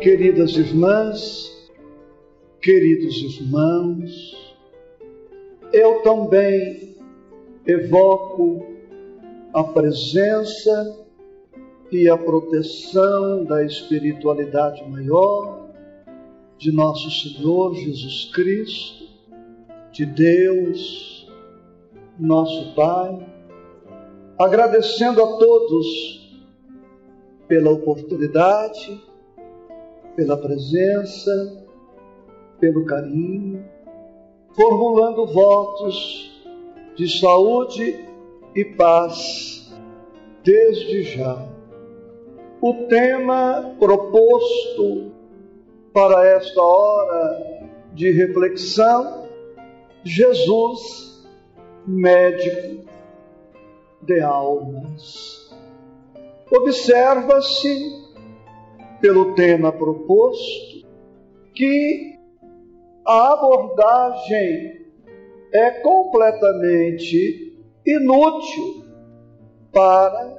Queridas irmãs, queridos irmãos, eu também evoco a presença e a proteção da espiritualidade maior de nosso Senhor Jesus Cristo, de Deus, nosso Pai, agradecendo a todos pela oportunidade, pela presença, pelo carinho, formulando votos de saúde e paz desde já. O tema proposto para esta hora de reflexão: Jesus, médico de almas. Observa-se, pelo tema proposto, que a abordagem é completamente inútil para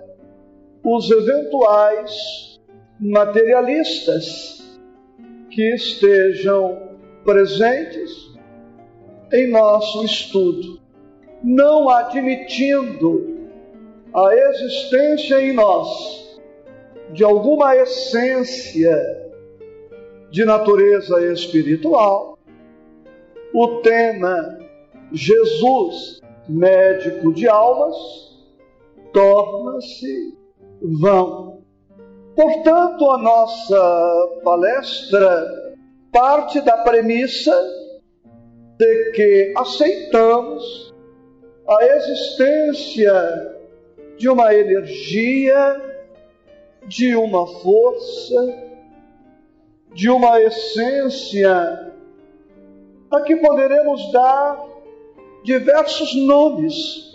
os eventuais materialistas que estejam presentes em nosso estudo, não admitindo a existência em nós de alguma essência de natureza espiritual, o tema Jesus, médico de almas, torna-se vão. Portanto, a nossa palestra parte da premissa de que aceitamos a existência de uma energia, de uma força, de uma essência, a que poderemos dar diversos nomes,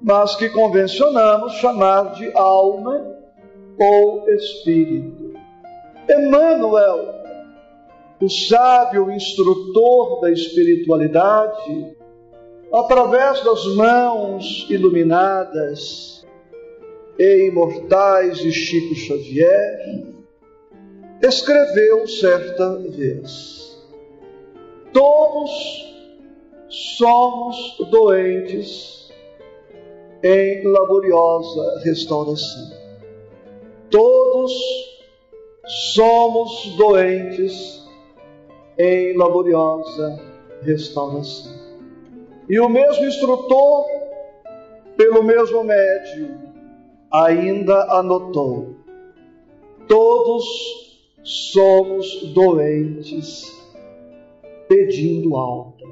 mas que convencionamos chamar de alma ou espírito. Emmanuel, o sábio instrutor da espiritualidade, através das mãos iluminadas e imortais de Chico Xavier, escreveu certa vez: Todos somos doentes em laboriosa restauração. Todos somos doentes em laboriosa restauração. E o mesmo instrutor, pelo mesmo médium, ainda anotou: todos somos doentes pedindo alta.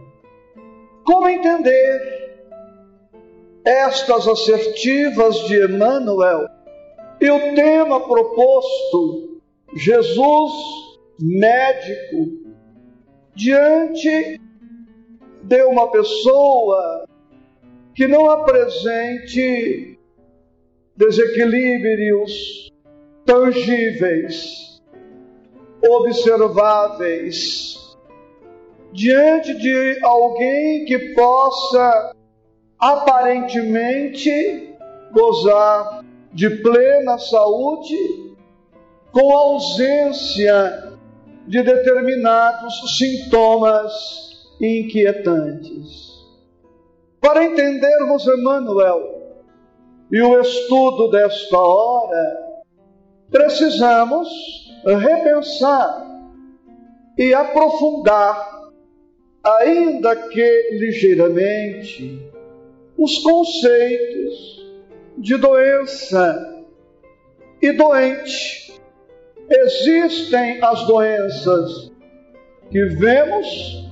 Como entender estas assertivas de Emmanuel e o tema proposto, Jesus médico, diante de uma pessoa que não apresente desequilíbrios tangíveis, observáveis, diante de alguém que possa aparentemente gozar de plena saúde, com ausência de determinados sintomas inquietantes. Para entendermos Emmanuel e o estudo desta hora, precisamos repensar e aprofundar, ainda que ligeiramente, os conceitos de doença e doente. Existem as doenças que vemos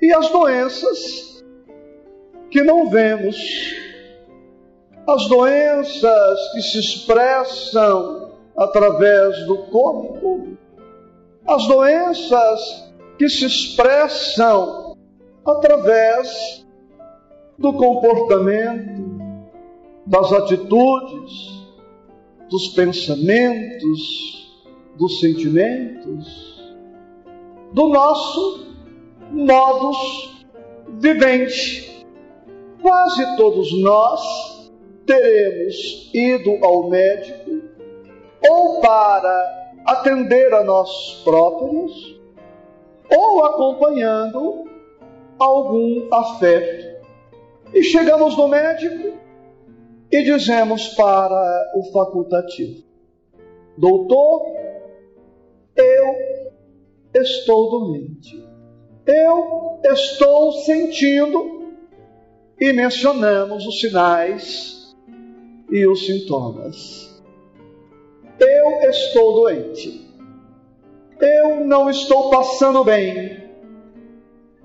e as doenças que não vemos, as doenças que se expressam através do corpo, as doenças que se expressam através do comportamento, das atitudes, dos pensamentos, dos sentimentos, do nosso modus vivendi. Quase todos nós teremos ido ao médico ou para atender a nós próprios ou acompanhando algum afeto. E chegamos no médico e dizemos para o facultativo: Doutor, eu estou doente. Eu estou sentindo. E mencionamos os sinais e os sintomas. Eu estou doente. Eu não estou passando bem.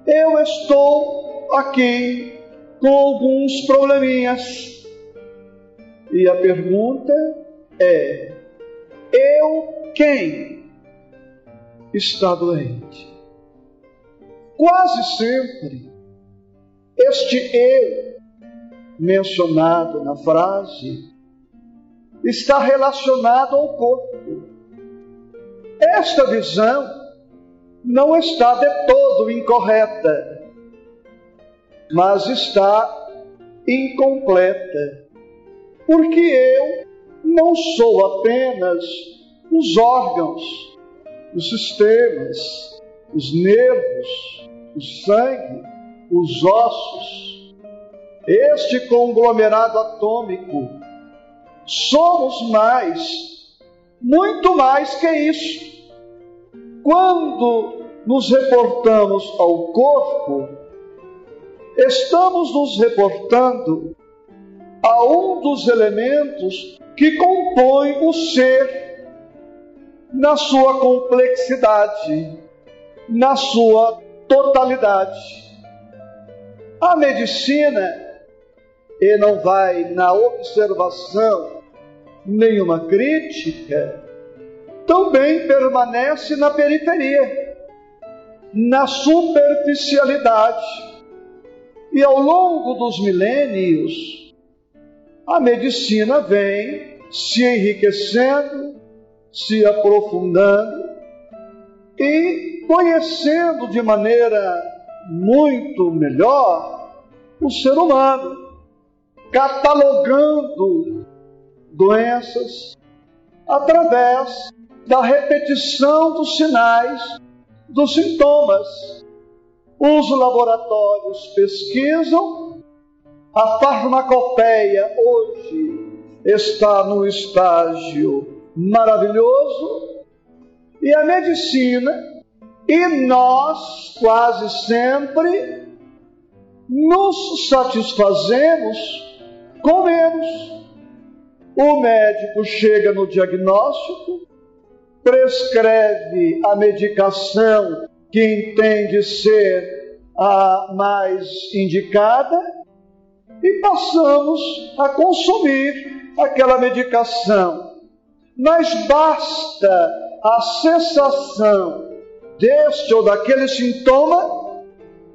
Eu estou aqui com alguns probleminhas. E a pergunta é: eu quem está doente? Quase sempre, este eu mencionado na frase está relacionado ao corpo. Esta visão não está de todo incorreta, mas está incompleta, porque eu não sou apenas os órgãos, os sistemas, os nervos, o sangue, os ossos, este conglomerado atômico, somos mais, muito mais que isso. Quando nos reportamos ao corpo, estamos nos reportando a um dos elementos que compõe o ser na sua complexidade, na sua totalidade. A medicina, e não vai na observação nenhuma crítica, também permanece na periferia, na superficialidade. E ao longo dos milênios, a medicina vem se enriquecendo, se aprofundando e conhecendo de maneira muito melhor o ser humano, catalogando doenças através da repetição dos sinais, dos sintomas. Os laboratórios pesquisam, a farmacopeia hoje está no estágio maravilhoso, e a medicina, e nós quase sempre nos satisfazemos com menos. O médico chega no diagnóstico, prescreve a medicação que entende ser a mais indicada e passamos a consumir aquela medicação. Mas basta a cessação deste ou daquele sintoma,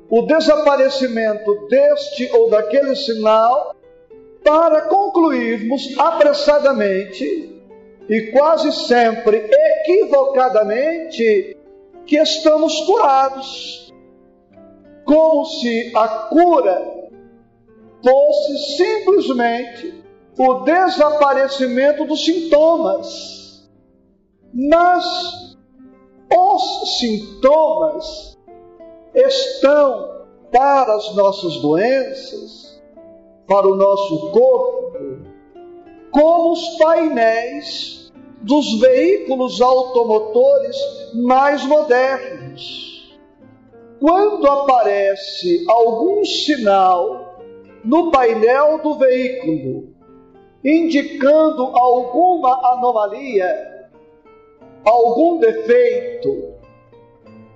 o desaparecimento deste ou daquele sinal, para concluirmos apressadamente e quase sempre equivocadamente que estamos curados, como se a cura fosse simplesmente o desaparecimento dos sintomas. Mas os sintomas estão para as nossas doenças, para o nosso corpo, como os painéis dos veículos automotores mais modernos. Quando aparece algum sinal no painel do veículo indicando alguma anomalia, algum defeito,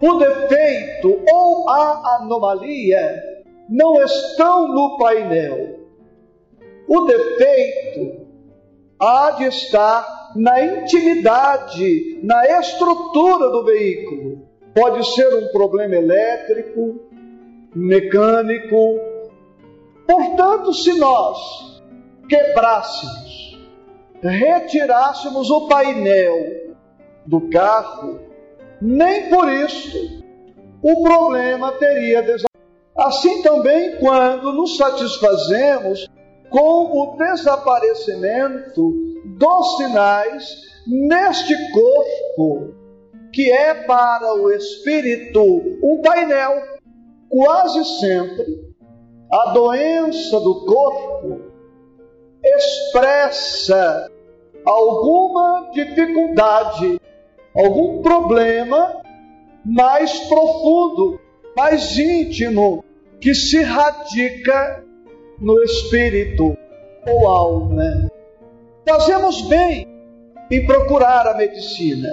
o defeito ou a anomalia não estão no painel. O defeito há de estar na intimidade, na estrutura do veículo. Pode ser um problema elétrico, mecânico. Portanto, se nós quebrássemos, retirássemos o painel do carro, nem por isso o problema teria desaparecido. Assim também, quando nos satisfazemos com o desaparecimento dos sinais neste corpo que é para o espírito um painel, quase sempre a doença do corpo expressa alguma dificuldade, algum problema mais profundo, mais íntimo, que se radica no espírito ou alma. Fazemos bem em procurar a medicina.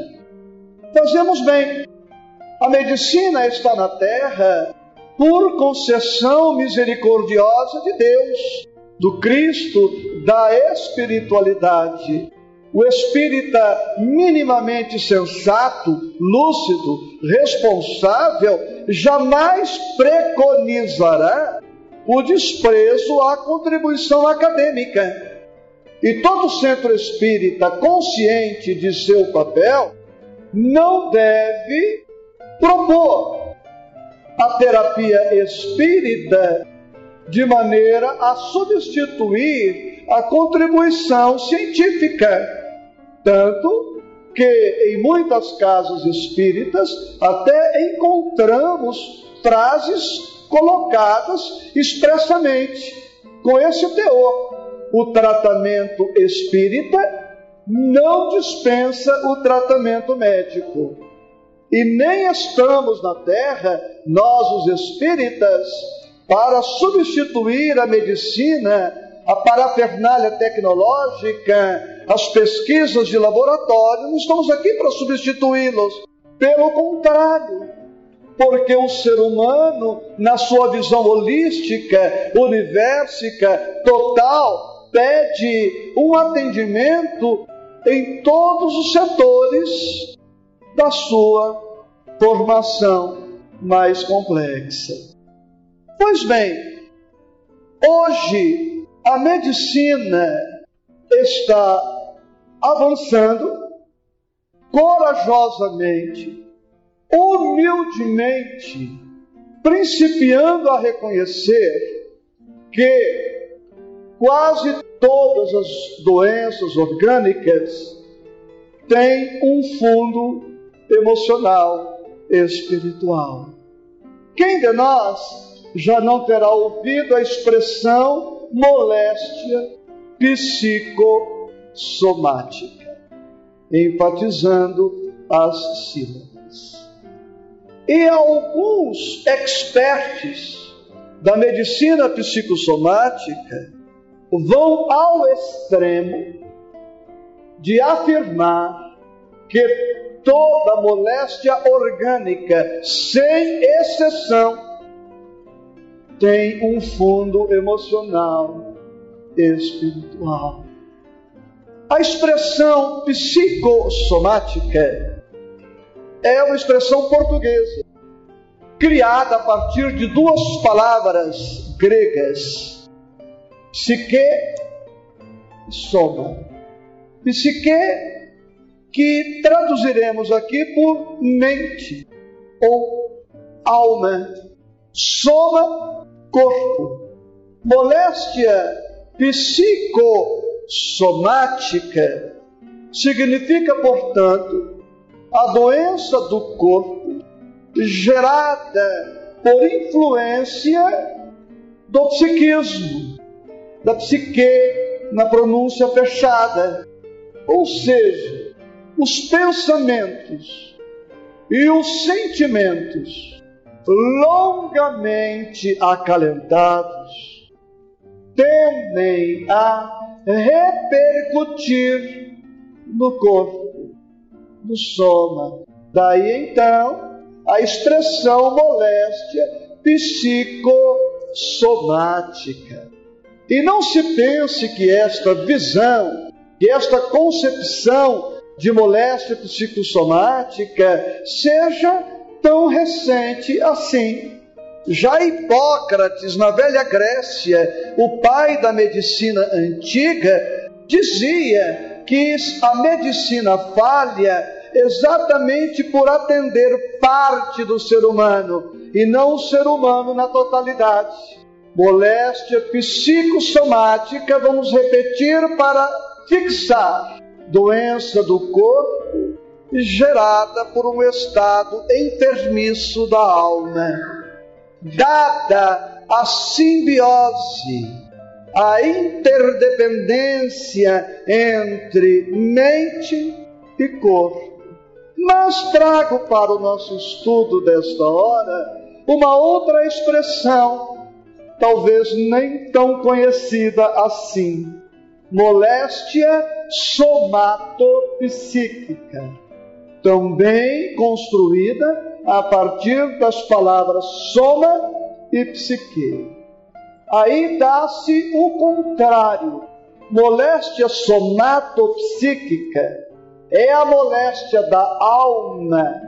Fazemos bem. A medicina está na terra por concessão misericordiosa de Deus, do Cristo, da espiritualidade. O espírita minimamente sensato, lúcido, responsável, jamais preconizará o desprezo à contribuição acadêmica. E todo centro espírita consciente de seu papel não deve propor a terapia espírita de maneira a substituir a contribuição científica. Tanto que em muitas casas espíritas até encontramos frases colocadas expressamente com esse teor. O tratamento espírita não dispensa o tratamento médico. E nem estamos na terra, nós os espíritas, para substituir a medicina, a parafernália tecnológica, as pesquisas de laboratório, não estamos aqui para substituí-los. Pelo contrário, porque o ser humano, na sua visão holística, universica, total, pede um atendimento em todos os setores da sua formação mais complexa. Pois bem, hoje a medicina está avançando corajosamente, humildemente, principiando a reconhecer que quase todas as doenças orgânicas têm um fundo emocional, espiritual. Quem de nós já não terá ouvido a expressão moléstia psicossomática, enfatizando as sílabas. E alguns expertos da medicina psicossomática vão ao extremo de afirmar que toda moléstia orgânica, sem exceção, tem um fundo emocional, espiritual. A expressão psicossomática é uma expressão portuguesa, criada a partir de duas palavras gregas: psique e soma. Psique que traduziremos aqui por mente ou alma, soma, corpo. Moléstia psicossomática significa, portanto, a doença do corpo gerada por influência do psiquismo, da psique na pronúncia fechada, ou seja, os pensamentos e os sentimentos longamente acalentados tendem a repercutir no corpo, no soma. Daí então a expressão moléstia psicossomática. E não se pense que esta visão, que esta concepção de moléstia psicossomática seja tão recente assim. Já Hipócrates, na velha Grécia, o pai da medicina antiga, dizia que a medicina falha exatamente por atender parte do ser humano e não o ser humano na totalidade. Moléstia psicossomática, vamos repetir para fixar doença do corpo gerada por um estado enfermiço da alma, dada a simbiose, a interdependência entre mente e corpo. Mas trago para o nosso estudo desta hora uma outra expressão, talvez nem tão conhecida assim: moléstia somatopsíquica, também construída a partir das palavras soma e psique. Aí dá-se o contrário. Moléstia somatopsíquica é a moléstia da alma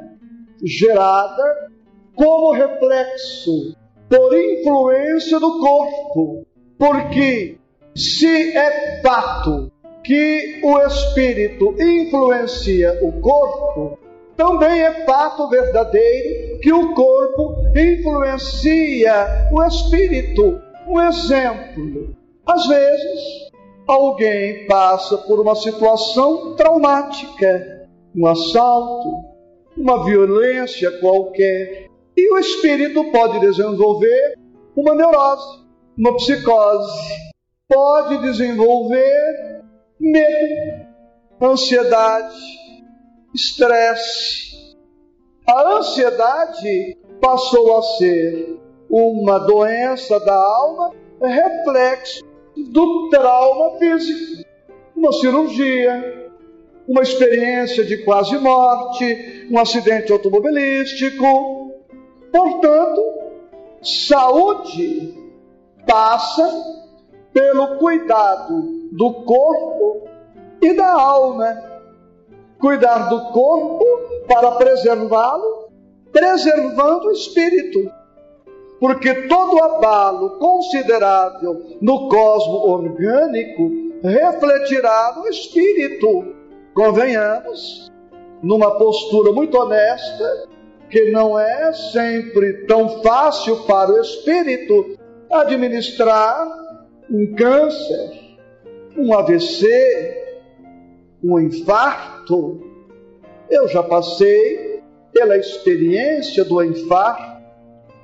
gerada como reflexo por influência do corpo, porque se é fato que o espírito influencia o corpo, também é fato verdadeiro que o corpo influencia o espírito. Um exemplo: às vezes, alguém passa por uma situação traumática, um assalto, uma violência qualquer, e o espírito pode desenvolver uma neurose, uma psicose, pode desenvolver medo, ansiedade, estresse. A ansiedade passou a ser uma doença da alma, reflexo do trauma físico, uma cirurgia, uma experiência de quase morte, um acidente automobilístico. Portanto, saúde passa pelo cuidado do corpo e da alma. Cuidar do corpo para preservá-lo, preservando o espírito. Porque todo abalo considerável no cosmo orgânico refletirá no espírito. Convenhamos, numa postura muito honesta, que não é sempre tão fácil para o espírito administrar um câncer, um AVC, um infarto. Eu já passei pela experiência do infarto,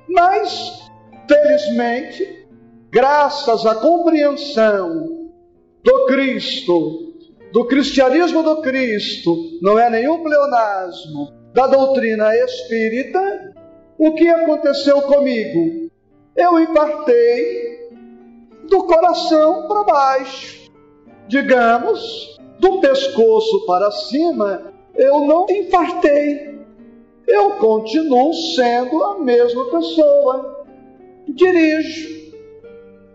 mas, felizmente, graças à compreensão do Cristo, do cristianismo do Cristo, não é nenhum pleonasmo, da doutrina espírita, o que aconteceu comigo? Eu infartei do coração para baixo digamos, do pescoço para cima, eu não infartei. Eu continuo sendo a mesma pessoa. Dirijo,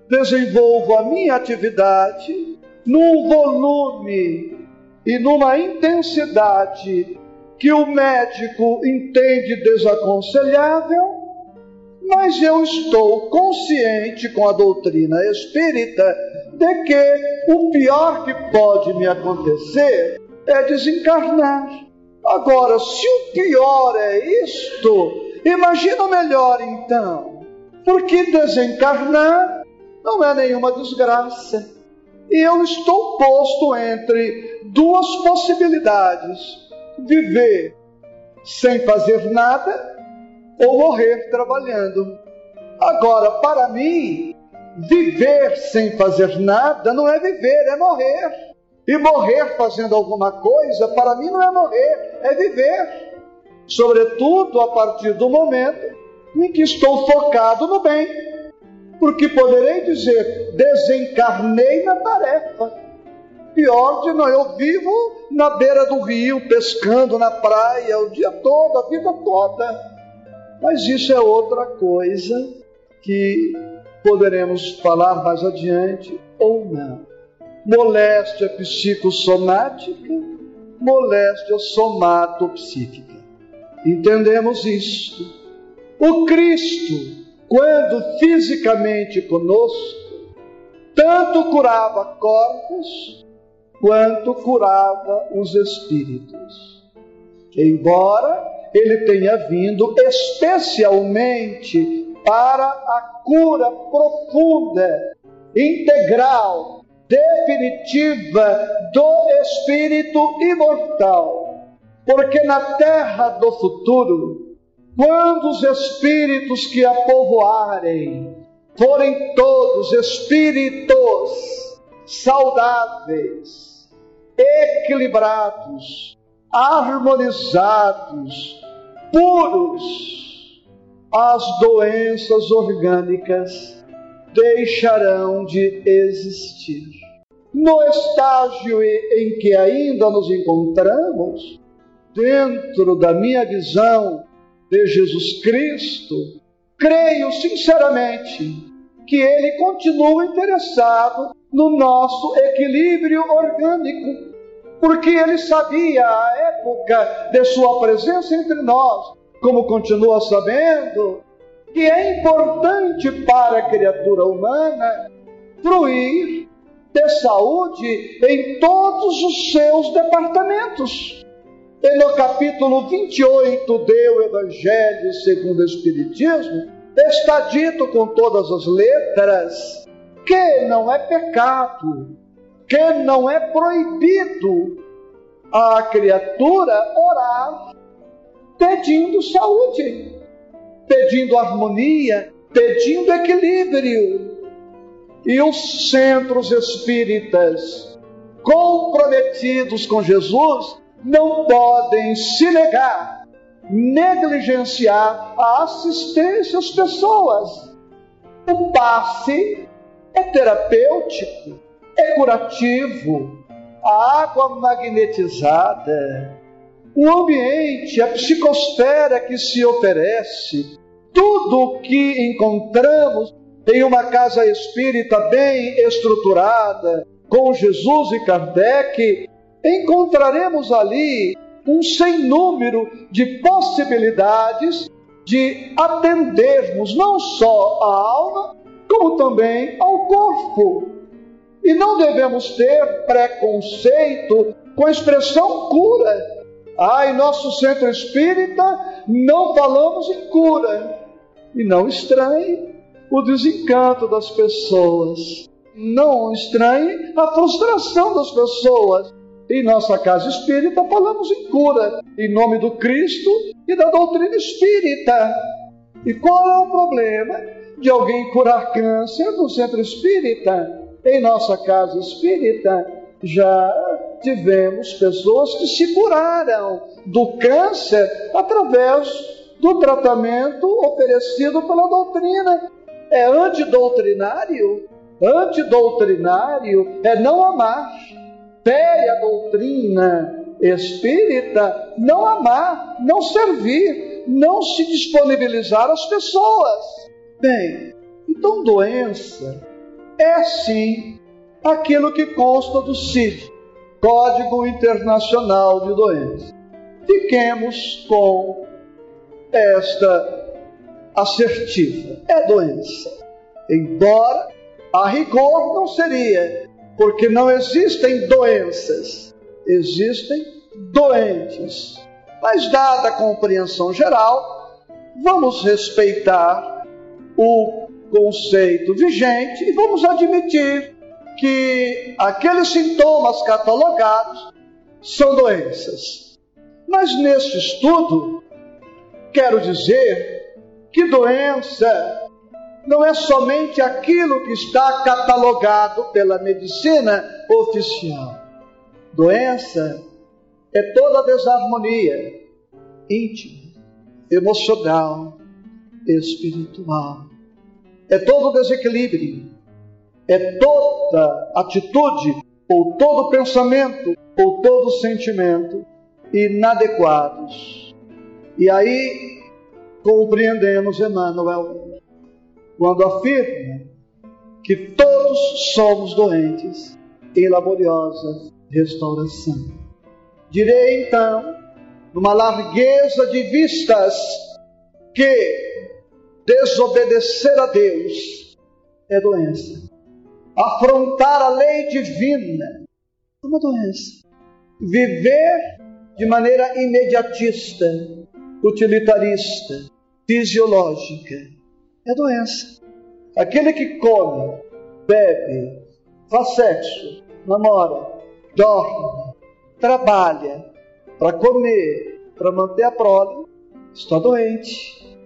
desenvolvo a minha atividade num volume e numa intensidade que o médico entende desaconselhável mas eu estou consciente com a doutrina espírita de que o pior que pode me acontecer é desencarnar. Agora, se o pior é isto, imagina o melhor então. Porque desencarnar não é nenhuma desgraça. E eu estou posto entre duas possibilidades: viver sem fazer nada ou morrer trabalhando. Agora, para mim, viver sem fazer nada não é viver, é morrer. E morrer fazendo alguma coisa, para mim não é morrer, é viver. Sobretudo a partir do momento em que estou focado no bem. Porque poderei dizer, desencarnei na tarefa. Pior de não, eu vivo na beira do rio, pescando na praia o dia todo, a vida toda. Mas isso é outra coisa que poderemos falar mais adiante ou não. Moléstia psicossomática, moléstia somatopsíquica. Entendemos isso. O Cristo, quando fisicamente conosco, tanto curava corpos quanto curava os espíritos. Embora ele tenha vindo especialmente para a cura profunda, integral, definitiva do espírito imortal. Porque na terra do futuro, quando os espíritos que a povoarem forem todos espíritos saudáveis, equilibrados, harmonizados, puros, as doenças orgânicas deixarão de existir. No estágio em que ainda nos encontramos, dentro da minha visão de Jesus Cristo, creio sinceramente que ele continua interessado no nosso equilíbrio orgânico, porque ele sabia a época de sua presença entre nós, como continua sabendo que é importante para a criatura humana fruir de saúde em todos os seus departamentos. E no capítulo 28 do Evangelho segundo o Espiritismo, está dito com todas as letras que não é pecado, que não é proibido a criatura orar pedindo saúde pedindo harmonia, pedindo equilíbrio. E os centros espíritas comprometidos com Jesus não podem se negar, negligenciar a assistência às pessoas. O passe é terapêutico, é curativo. A água magnetizada, o ambiente, a psicosfera que se oferece, tudo o que encontramos em uma casa espírita bem estruturada, com Jesus e Kardec, encontraremos ali um sem número de possibilidades de atendermos não só a alma, como também ao corpo. E não devemos ter preconceito com a expressão cura. Ah, em nosso centro espírita não falamos em cura, e não estranhe o desencanto das pessoas. Não estranhe a frustração das pessoas. Em nossa casa espírita falamos em cura, em nome do Cristo e da doutrina espírita. E qual é o problema de alguém curar câncer no centro espírita? Em nossa casa espírita já tivemos pessoas que se curaram do câncer através do tratamento oferecido pela doutrina. É antidoutrinário. Antidoutrinário é não amar. Fere a doutrina espírita, não amar, não servir, não se disponibilizar às pessoas. Bem, então doença é sim aquilo que consta do CID, Código Internacional de Doenças. Fiquemos com esta assertiva. É doença. Embora a rigor não seria, porque não existem doenças, existem doentes. Mas, dada a compreensão geral, vamos respeitar o conceito vigente e vamos admitir que aqueles sintomas catalogados são doenças. Mas neste estudo, Quero dizer que doença não é somente aquilo que está catalogado pela medicina oficial. Doença é toda desarmonia íntima, emocional, espiritual. É todo desequilíbrio, é toda atitude, ou todo pensamento, ou todo sentimento inadequados e aí compreendemos Emmanuel quando afirma que todos somos doentes em laboriosa restauração. Direi então, numa largueza de vistas, que desobedecer a Deus é doença. Afrontar a lei divina é uma doença. Viver de maneira imediatista utilitarista, fisiológica. É doença. Aquele que come, bebe, faz sexo, namora, dorme, trabalha para comer, para manter a prole, está doente,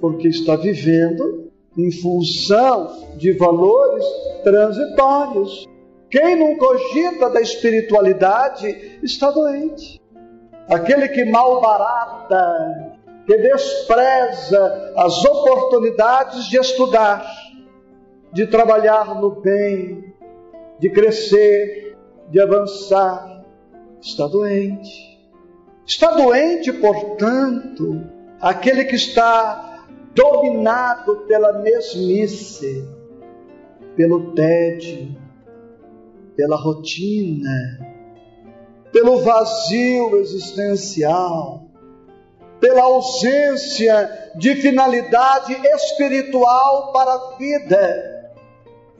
porque está vivendo em função de valores transitórios. Quem não cogita da espiritualidade está doente. Aquele que malbarata, que despreza as oportunidades de estudar, de trabalhar no bem, de crescer, de avançar, está doente. Está doente, portanto, aquele que está dominado pela mesmice, pelo tédio, pela rotina, pelo vazio existencial, pela ausência de finalidade espiritual para a vida.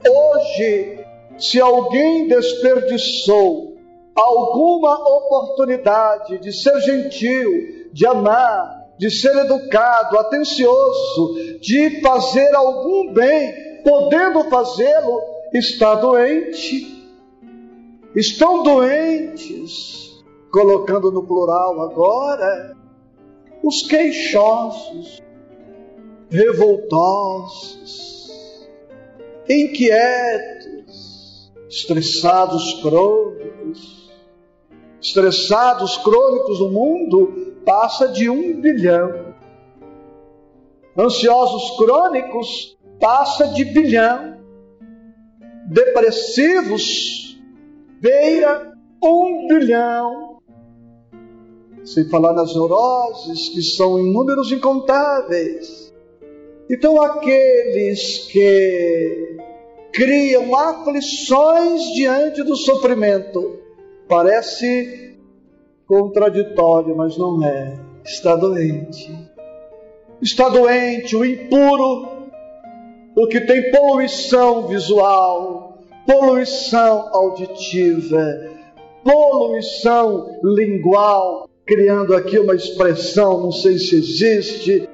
Hoje, se alguém desperdiçou alguma oportunidade de ser gentil, de amar, de ser educado, atencioso, de fazer algum bem, podendo fazê-lo, está doente. Estão doentes, colocando no plural agora, os queixosos, revoltosos, inquietos, estressados crônicos. Estressados crônicos no mundo passa de um bilhão. Ansiosos crônicos passa de bilhão. Depressivos beira um bilhão sem falar nas neuroses, que são em números incontáveis. Então, aqueles que criam aflições diante do sofrimento, parece contraditório, mas não é. Está doente. Está doente o impuro, o que tem poluição visual, poluição auditiva, poluição lingual, criando aqui uma expressão, não sei se existe,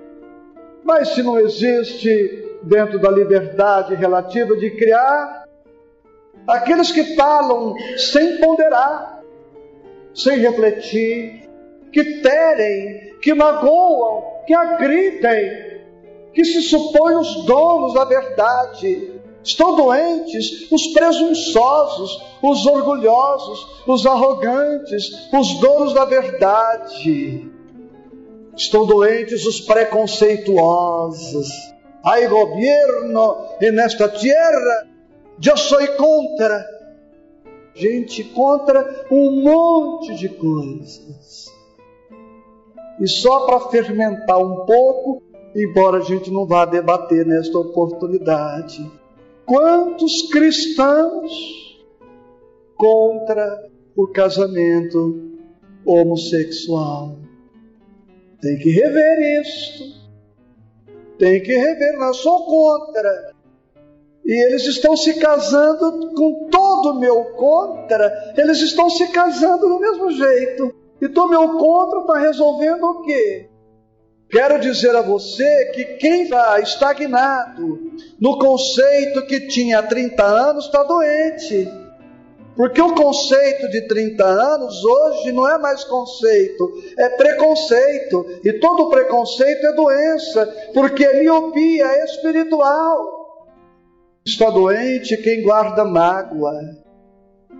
mas se não existe, dentro da liberdade relativa de criar, aqueles que falam sem ponderar, sem refletir, que terem, que magoam, que agridem, que se supõem os donos da verdade, Estão doentes os presunçosos, os orgulhosos, os arrogantes, os donos da verdade. Estão doentes os preconceituosos. Hay governo nesta terra, eu sou contra. Gente, contra um monte de coisas. E só para fermentar um pouco, embora a gente não vá debater nesta oportunidade Quantos cristãos contra o casamento homossexual? Tem que rever isto. Tem que rever, não sou contra. E eles estão se casando com todo o meu contra, eles estão se casando do mesmo jeito. Então, meu contra está resolvendo o quê? Quero dizer a você que quem está estagnado no conceito que tinha 30 anos está doente. Porque o conceito de 30 anos hoje não é mais conceito, é preconceito. E todo preconceito é doença, porque é miopia espiritual. Está doente quem guarda mágoa.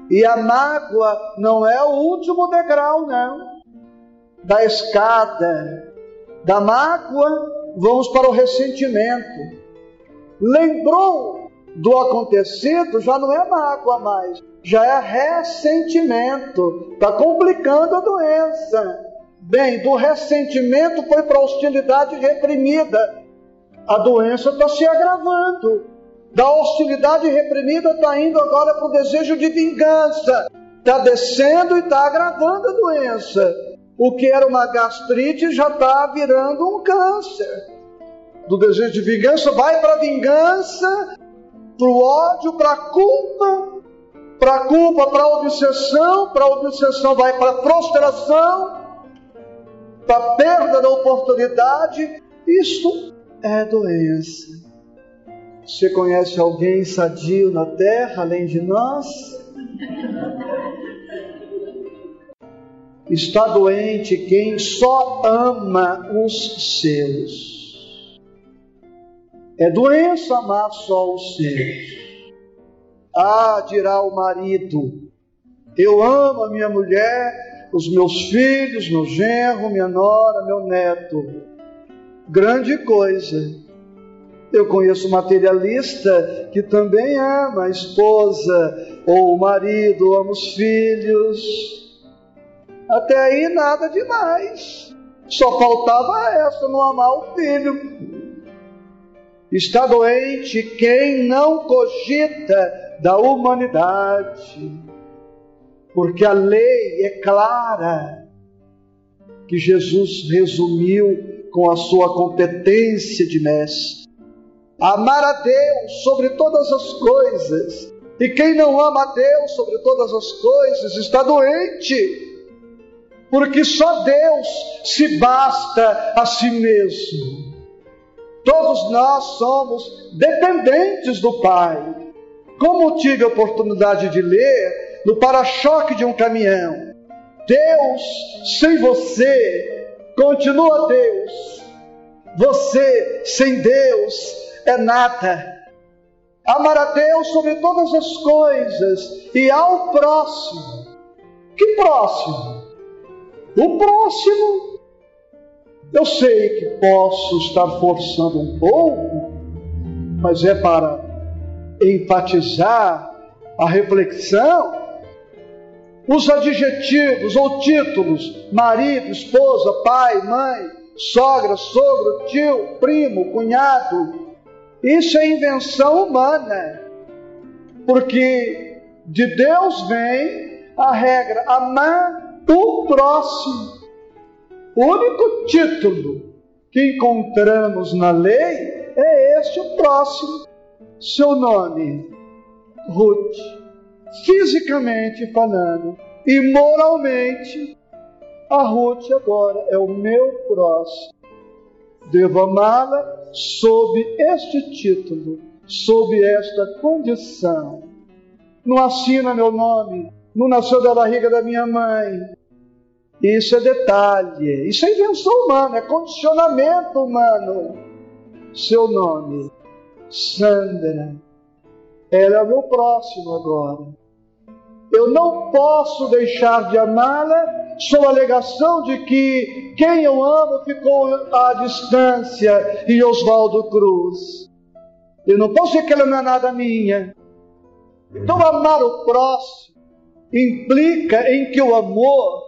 E a mágoa não é o último degrau, não, da escada da mágoa, vamos para o ressentimento. Lembrou do acontecido, já não é mágoa mais, já é ressentimento. Está complicando a doença. Bem, do ressentimento foi para a hostilidade reprimida. A doença está se agravando. Da hostilidade reprimida está indo agora para o desejo de vingança. Está descendo e está agravando a doença. O que era uma gastrite já está virando um câncer. Do desejo de vingança vai para a vingança, para o ódio, para a culpa, para a culpa, para a obsessão, para a obsessão vai para a frustração, para a perda da oportunidade. Isso é doença. Você conhece alguém sadio na terra além de nós? Está doente quem só ama os seus. É doença amar só os seus. Ah, dirá o marido, eu amo a minha mulher, os meus filhos, meu genro, minha nora, meu neto. Grande coisa. Eu conheço materialista que também ama a esposa ou o marido, ama os filhos até aí nada demais. Só faltava essa, não amar o filho. Está doente quem não cogita da humanidade, porque a lei é clara que Jesus resumiu com a sua competência de mestre. Amar a Deus sobre todas as coisas. E quem não ama a Deus sobre todas as coisas está doente porque só Deus se basta a si mesmo. Todos nós somos dependentes do Pai. Como tive a oportunidade de ler no para-choque de um caminhão, Deus sem você continua Deus. Você sem Deus é nada. Amar a Deus sobre todas as coisas e ao próximo. Que próximo? O próximo, eu sei que posso estar forçando um pouco, mas é para enfatizar a reflexão. Os adjetivos ou títulos, marido, esposa, pai, mãe, sogra, sogro, tio, primo, cunhado, isso é invenção humana, porque de Deus vem a regra amar o próximo. O único título que encontramos na lei é este, o próximo. Seu nome, Ruth. Fisicamente falando e moralmente, a Ruth agora é o meu próximo. Devo amá-la sob este título, sob esta condição. Não assina meu nome, não nasceu da barriga da minha mãe, isso é detalhe, isso é invenção humana, é condicionamento humano. Seu nome, Sandra. Ela é o meu próximo agora. Eu não posso deixar de amá-la sob a alegação de que quem eu amo ficou à distância e Oswaldo Cruz. Eu não posso dizer que ela não é nada minha. Então, amar o próximo implica em que o amor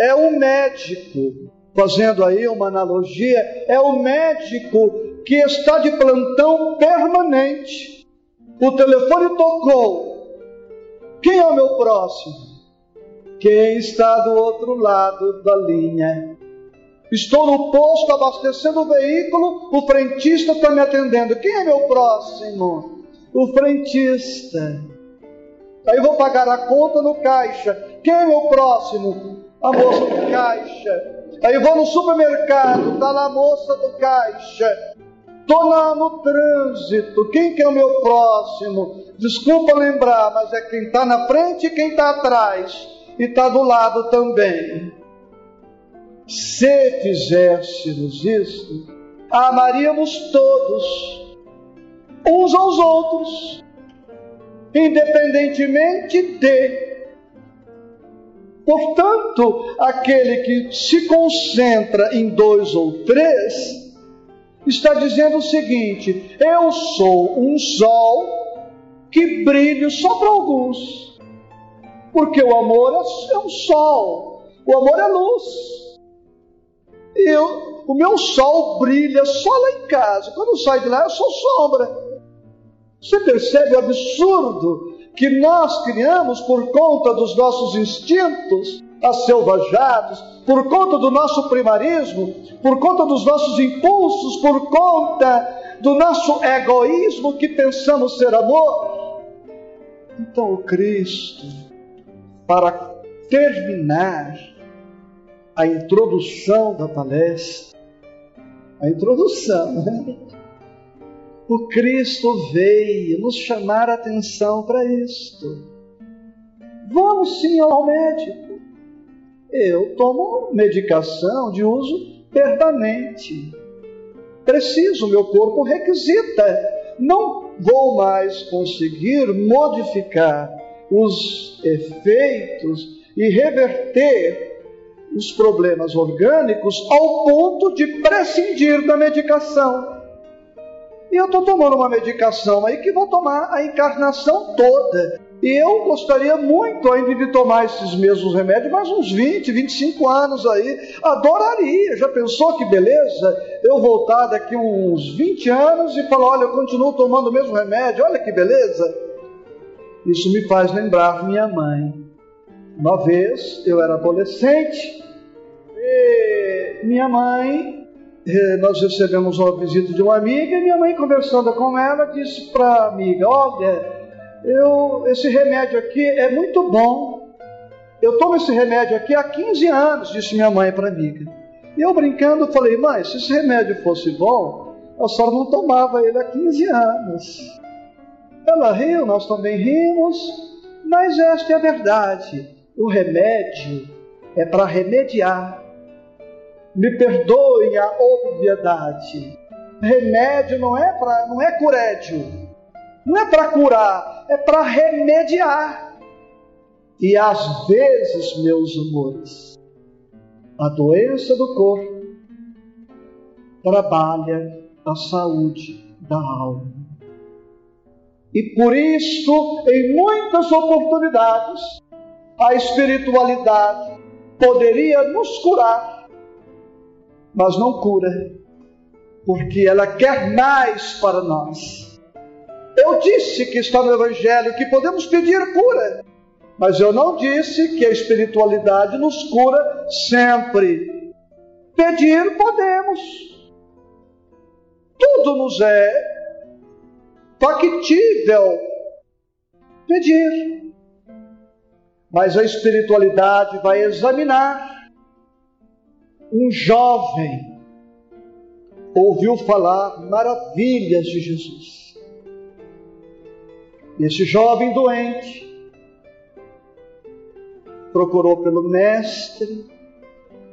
é o médico, fazendo aí uma analogia, é o médico que está de plantão permanente. O telefone tocou. Quem é o meu próximo? Quem está do outro lado da linha? Estou no posto abastecendo o veículo, o frentista está me atendendo. Quem é meu próximo? O frentista. Aí vou pagar a conta no caixa. Quem é meu próximo? A moça do caixa. Aí eu vou no supermercado, tá lá a moça do caixa. Tô lá no trânsito, quem que é o meu próximo? Desculpa lembrar, mas é quem está na frente e quem está atrás. E está do lado também. Se fizéssemos isso, amaríamos todos, uns aos outros, independentemente de Portanto, aquele que se concentra em dois ou três, está dizendo o seguinte: eu sou um sol que brilha só para alguns, porque o amor é um sol, o amor é luz. Eu, o meu sol brilha só lá em casa, quando eu saio de lá eu sou sombra. Você percebe o absurdo que nós criamos por conta dos nossos instintos asselvajados, por conta do nosso primarismo, por conta dos nossos impulsos, por conta do nosso egoísmo que pensamos ser amor. Então, o Cristo, para terminar a introdução da palestra, a introdução, né? O Cristo veio nos chamar a atenção para isto. Vamos sim ao médico. eu tomo medicação de uso permanente. Preciso, meu corpo requisita. Não vou mais conseguir modificar os efeitos e reverter os problemas orgânicos ao ponto de prescindir da medicação. E eu estou tomando uma medicação aí que vou tomar a encarnação toda. E eu gostaria muito ainda de tomar esses mesmos remédios, mais uns 20, 25 anos aí. Adoraria. Já pensou que beleza? Eu voltar daqui uns 20 anos e falar: olha, eu continuo tomando o mesmo remédio, olha que beleza. Isso me faz lembrar minha mãe. Uma vez eu era adolescente e minha mãe, nós recebemos uma visita de uma amiga e minha mãe, conversando com ela, disse para a amiga: Olha eu, esse remédio aqui é muito bom. Eu tomo esse remédio aqui há 15 anos, disse minha mãe para a amiga. E eu brincando falei, mãe, se esse remédio fosse bom, a senhora não tomava ele há 15 anos. Ela riu, nós também rimos, mas esta é a verdade. O remédio é para remediar. Me perdoem a obviedade. Remédio não é para, não é curédio. Não é para curar, é para remediar. E às vezes, meus amores, a doença do corpo trabalha a saúde da alma. E por isso, em muitas oportunidades, a espiritualidade poderia nos curar, mas não cura, porque ela quer mais para nós eu disse que está no Evangelho que podemos pedir cura, mas eu não disse que a espiritualidade nos cura sempre. Pedir podemos. Tudo nos é factível pedir. Mas a espiritualidade vai examinar. Um jovem ouviu falar maravilhas de Jesus esse jovem doente procurou pelo Mestre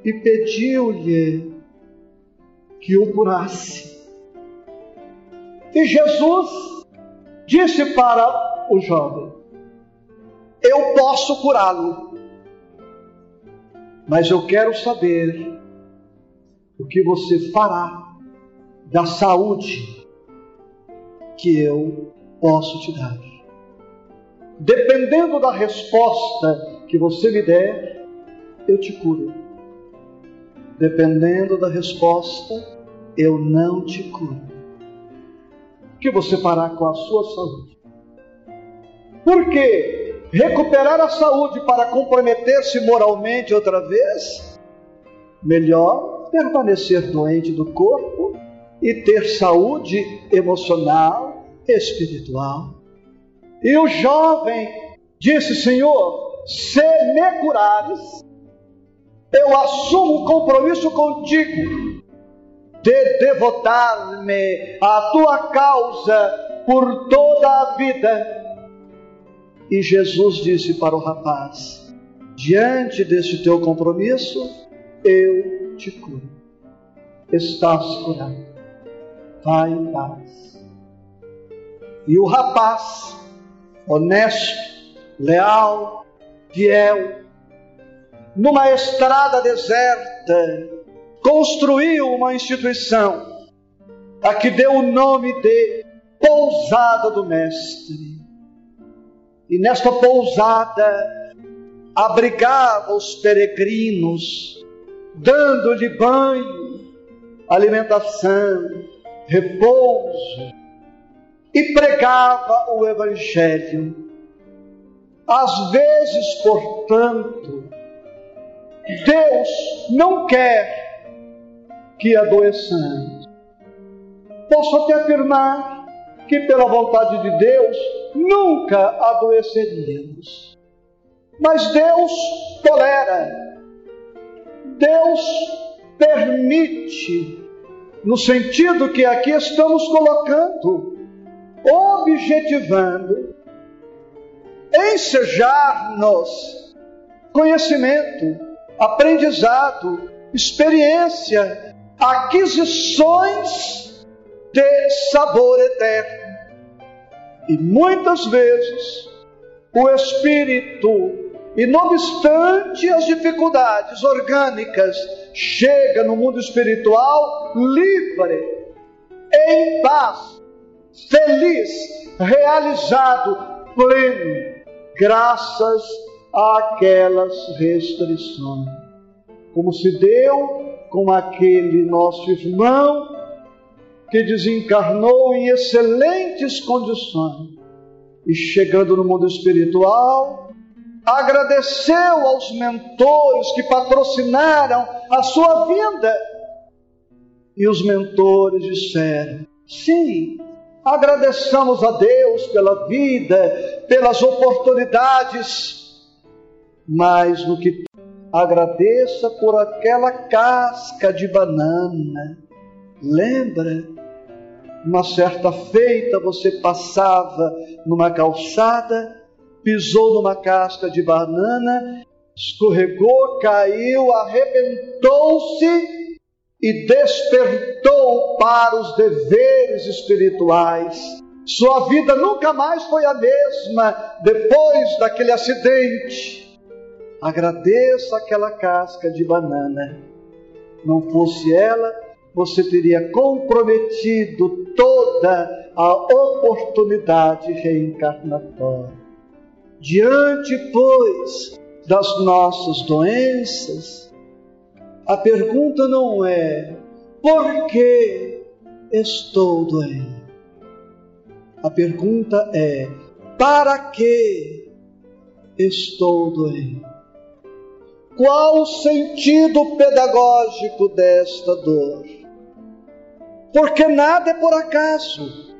e pediu-lhe que o curasse. E Jesus disse para o jovem: Eu posso curá-lo, mas eu quero saber o que você fará da saúde que eu posso te dar. Dependendo da resposta que você me der, eu te curo. Dependendo da resposta, eu não te curo. O que você fará com a sua saúde? Porque recuperar a saúde para comprometer-se moralmente outra vez, melhor permanecer doente do corpo e ter saúde emocional, espiritual. E o jovem disse: Senhor, se me curares, eu assumo um compromisso contigo de devotar-me à tua causa por toda a vida. E Jesus disse para o rapaz: Diante deste teu compromisso, eu te curo. Estás curado. Vai em paz. E o rapaz honesto, leal, fiel, numa estrada deserta, construiu uma instituição a que deu o nome de Pousada do Mestre. E nesta pousada abrigava os peregrinos, dando-lhe banho, alimentação, repouso, e pregava o Evangelho. Às vezes, portanto, Deus não quer que adoeçamos. Posso até afirmar que, pela vontade de Deus, nunca adoeceríamos. Mas Deus tolera, Deus permite, no sentido que aqui estamos colocando, objetivando ensejar-nos conhecimento, aprendizado, experiência, aquisições de sabor eterno. E muitas vezes o Espírito e não obstante as dificuldades orgânicas, chega no mundo espiritual livre, em paz, feliz, realizado, pleno, graças àquelas restrições. Como se deu com aquele nosso irmão que desencarnou em excelentes condições e chegando no mundo espiritual, agradeceu aos mentores que patrocinaram a sua vinda. E os mentores disseram: sim, agradeçamos a Deus pela vida, pelas oportunidades, mas no que agradeça por aquela casca de banana. Lembra? Uma certa feita você passava numa calçada pisou numa casca de banana, escorregou, caiu, arrebentou-se e despertou para os deveres espirituais. Sua vida nunca mais foi a mesma depois daquele acidente. Agradeça aquela casca de banana. Não fosse ela, você teria comprometido toda a oportunidade reencarnatória. Diante, pois, das nossas doenças, a pergunta não é por que estou doente. A pergunta é para que estou doente? Qual o sentido pedagógico desta dor? Porque nada é por acaso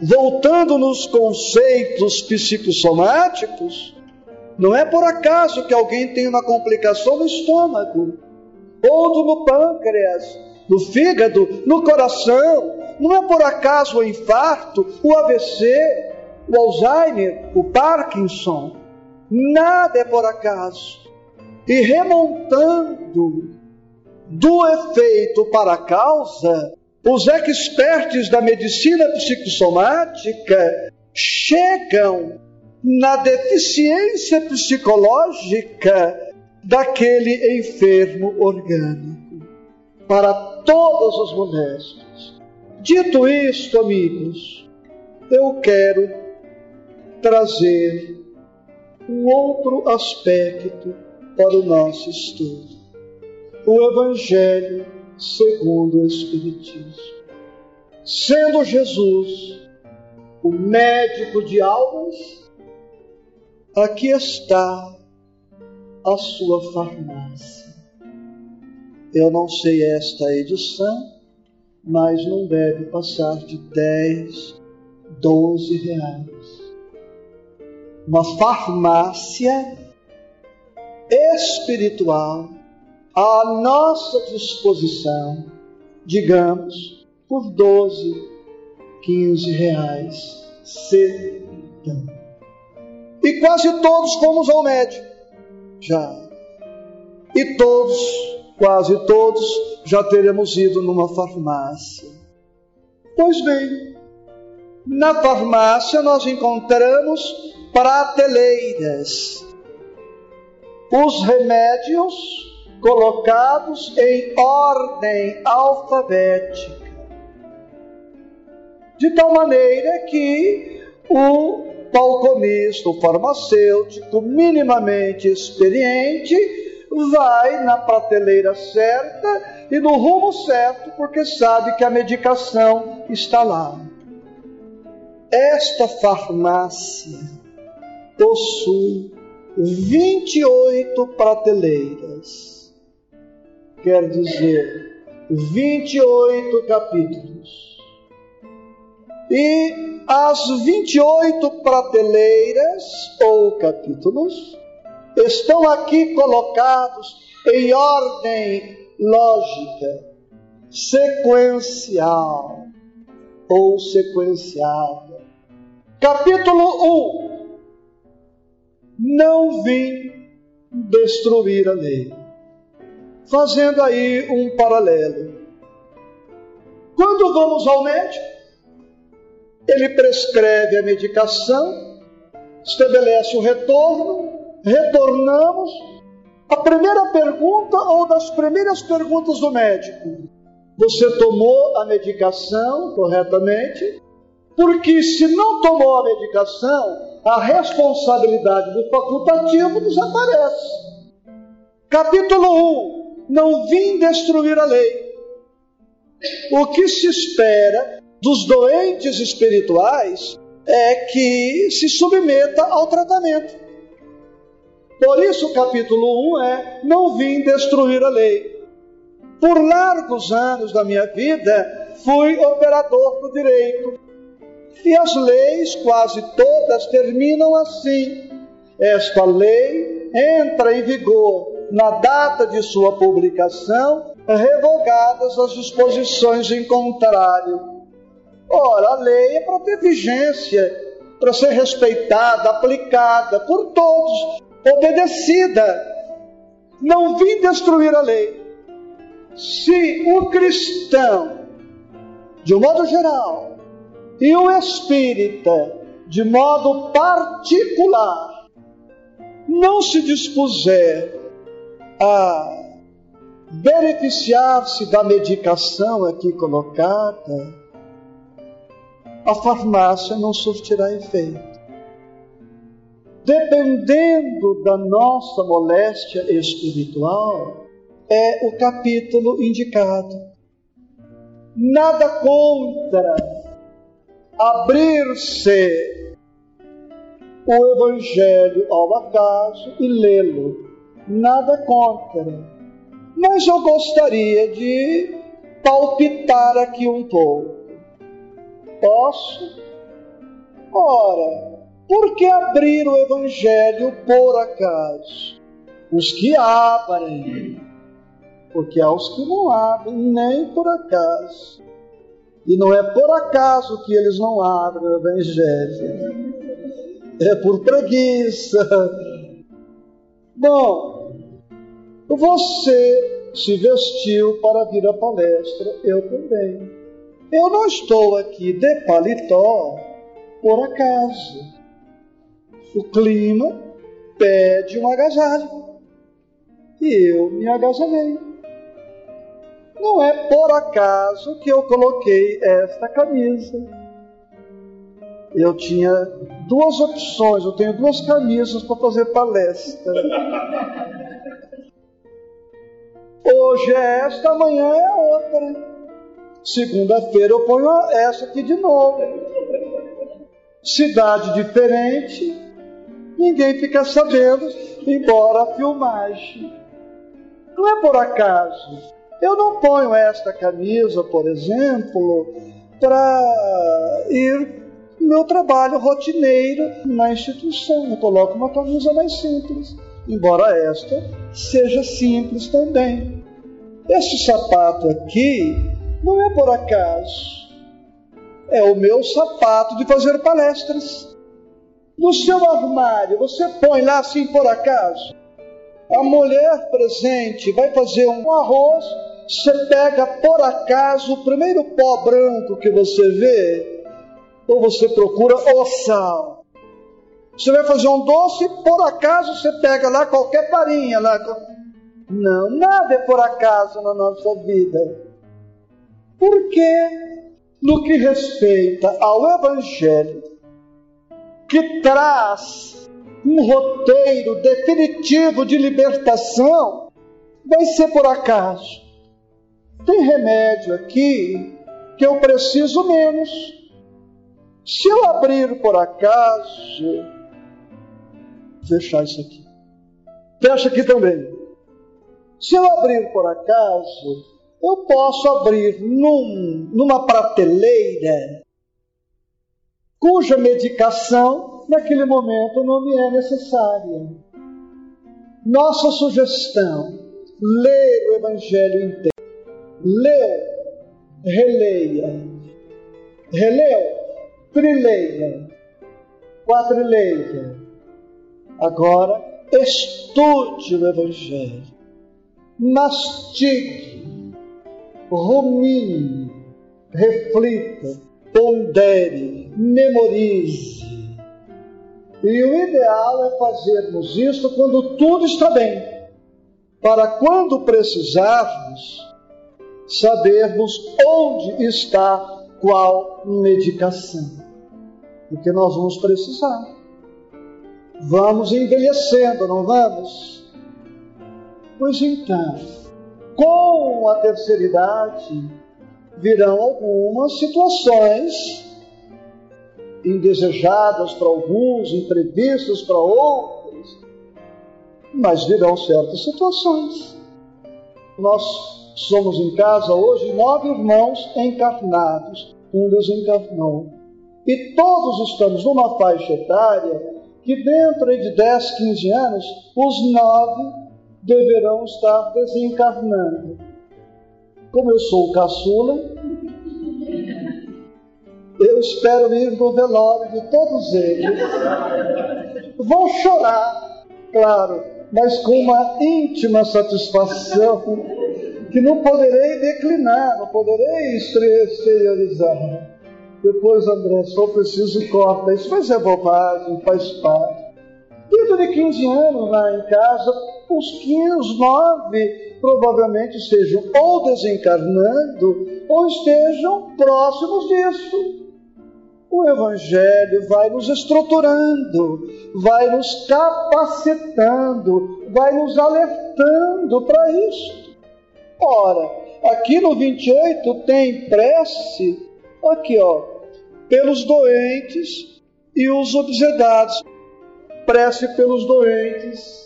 voltando nos conceitos psicossomáticos, não é por acaso que alguém tem uma complicação no estômago, ou no pâncreas, no fígado, no coração. Não é por acaso o infarto, o AVC, o Alzheimer, o Parkinson. Nada é por acaso. E remontando do efeito para a causa, os expertos da medicina psicossomática chegam na deficiência psicológica daquele enfermo orgânico, para todas as moléstias. Dito isto, amigos, eu quero trazer um outro aspecto para o nosso estudo. O Evangelho segundo o Espiritismo. Sendo Jesus o médico de almas, aqui está a sua farmácia. Eu não sei esta edição, mas não deve passar de 10, 12 reais. Uma farmácia espiritual à nossa disposição, digamos, por 12, 15 reais. Sedão. E quase todos fomos ao médico. Já. E todos, quase todos, já teremos ido numa farmácia. Pois bem, na farmácia nós encontramos prateleiras. Os remédios colocados em ordem alfabética, de tal maneira que o balconista, o farmacêutico minimamente experiente, vai na prateleira certa e no rumo certo, porque sabe que a medicação está lá. Esta farmácia possui 28 prateleiras quer dizer 28 capítulos. E as 28 prateleiras ou capítulos estão aqui colocados em ordem lógica, sequencial ou sequenciada. Capítulo 1: Não vim destruir a lei. Fazendo aí um paralelo. Quando vamos ao médico, ele prescreve a medicação, estabelece o retorno, retornamos. A primeira pergunta ou das primeiras perguntas do médico: Você tomou a medicação corretamente? Porque se não tomou a medicação, a responsabilidade do facultativo desaparece. Capítulo 1: Não vim destruir a lei. O que se espera dos doentes espirituais é que se submeta ao tratamento. Por isso, o capítulo 1 é: Não vim destruir a lei. Por largos anos da minha vida, fui operador do direito. E as leis, quase todas, terminam assim. Esta lei entra em vigor na data de sua publicação, revogadas as disposições em contrário. Ora, a lei é para ter vigência, para ser respeitada, aplicada por todos, obedecida. Não vim destruir a lei. Se o cristão, de um modo geral, e o espírita, de modo particular, não se dispuser a beneficiar-se da medicação aqui colocada, a farmácia não surtirá efeito. Dependendo da nossa moléstia espiritual, é o capítulo indicado. Nada contra abrir-se o Evangelho ao acaso e lê-lo nada contra. Mas eu gostaria de palpitar aqui um pouco. Posso? Ora, por que abrir o Evangelho por acaso? Os que abrem, porque há os que não abrem nem por acaso. E não é por acaso que eles não abrem o Evangelho, é por preguiça. Bom, você se vestiu para vir à palestra, eu também. Eu não estou aqui de paletó por acaso. O clima pede um agasalho e eu me agasalhei. Não é por acaso que eu coloquei esta camisa. Eu tinha duas opções, eu tenho duas camisas para fazer palestra. Hoje é esta, amanhã é outra. Segunda-feira eu ponho essa aqui de novo. Cidade diferente, ninguém fica sabendo, embora a filmagem. Não é por acaso. Eu não ponho esta camisa, por exemplo, para ir no meu trabalho rotineiro na instituição. Eu coloco uma camisa mais simples, embora esta seja simples também. Este sapato aqui não é por acaso. É o meu sapato de fazer palestras. No seu armário, você põe lá assim por acaso. A mulher presente vai fazer um arroz, você pega por acaso o primeiro pó branco que você vê, ou você procura o sal. Você vai fazer um doce, por acaso você pega lá qualquer farinha lá, não, nada é por acaso na nossa vida. Porque, no que respeita ao Evangelho, que traz um roteiro definitivo de libertação, vai ser por acaso. Tem remédio aqui que eu preciso menos. Se eu abrir por acaso, fechar isso aqui. Fecha aqui também. Se eu abrir por acaso, eu posso abrir num, numa prateleira cuja medicação naquele momento não me é necessária. Nossa sugestão: ler o Evangelho inteiro. Leu, releia. Releu, trileia. Quadrileia. Agora, estude o Evangelho mastigue, rumine, reflita, pondere, memorize. E o ideal é fazermos isso quando tudo está bem, para quando precisarmos, sabermos onde está qual medicação. Porque nós vamos precisar. Vamos envelhecendo, não vamos? Pois então, com a terceira idade, virão algumas situações indesejadas para alguns, imprevistas para outros, mas virão certas situações. Nós somos em casa hoje nove irmãos encarnados, um desencarnou. E todos estamos numa faixa etária que dentro de 10, 15 anos, os nove deverão estar desencarnando. Como eu sou o caçula, eu espero ir no velório de todos eles. Vou chorar, claro, mas com uma íntima satisfação que não poderei declinar, não poderei exteriorizar. Depois, André, só preciso corta isso, mas é bobagem, faz parte. Dentro de 15 anos lá em casa, os 15, os 9 provavelmente estejam ou desencarnando ou estejam próximos disso. O Evangelho vai nos estruturando, vai nos capacitando, vai nos alertando para isso. Ora, aqui no 28 tem prece, aqui ó, pelos doentes e os obsedados. Prece pelos doentes.